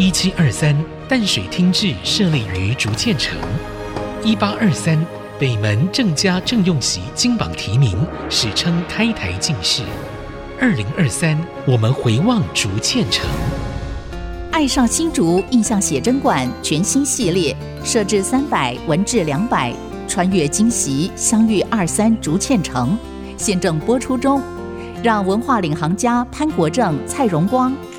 一七二三，淡水厅治设立于竹堑城。一八二三，北门郑家郑用锡金榜题名，史称开台进士。二零二三，我们回望竹堑城。爱上新竹印象写真馆全新系列，设置三百，文治两百，穿越今昔，相遇二三竹堑城，现正播出中。让文化领航家潘国正、蔡荣光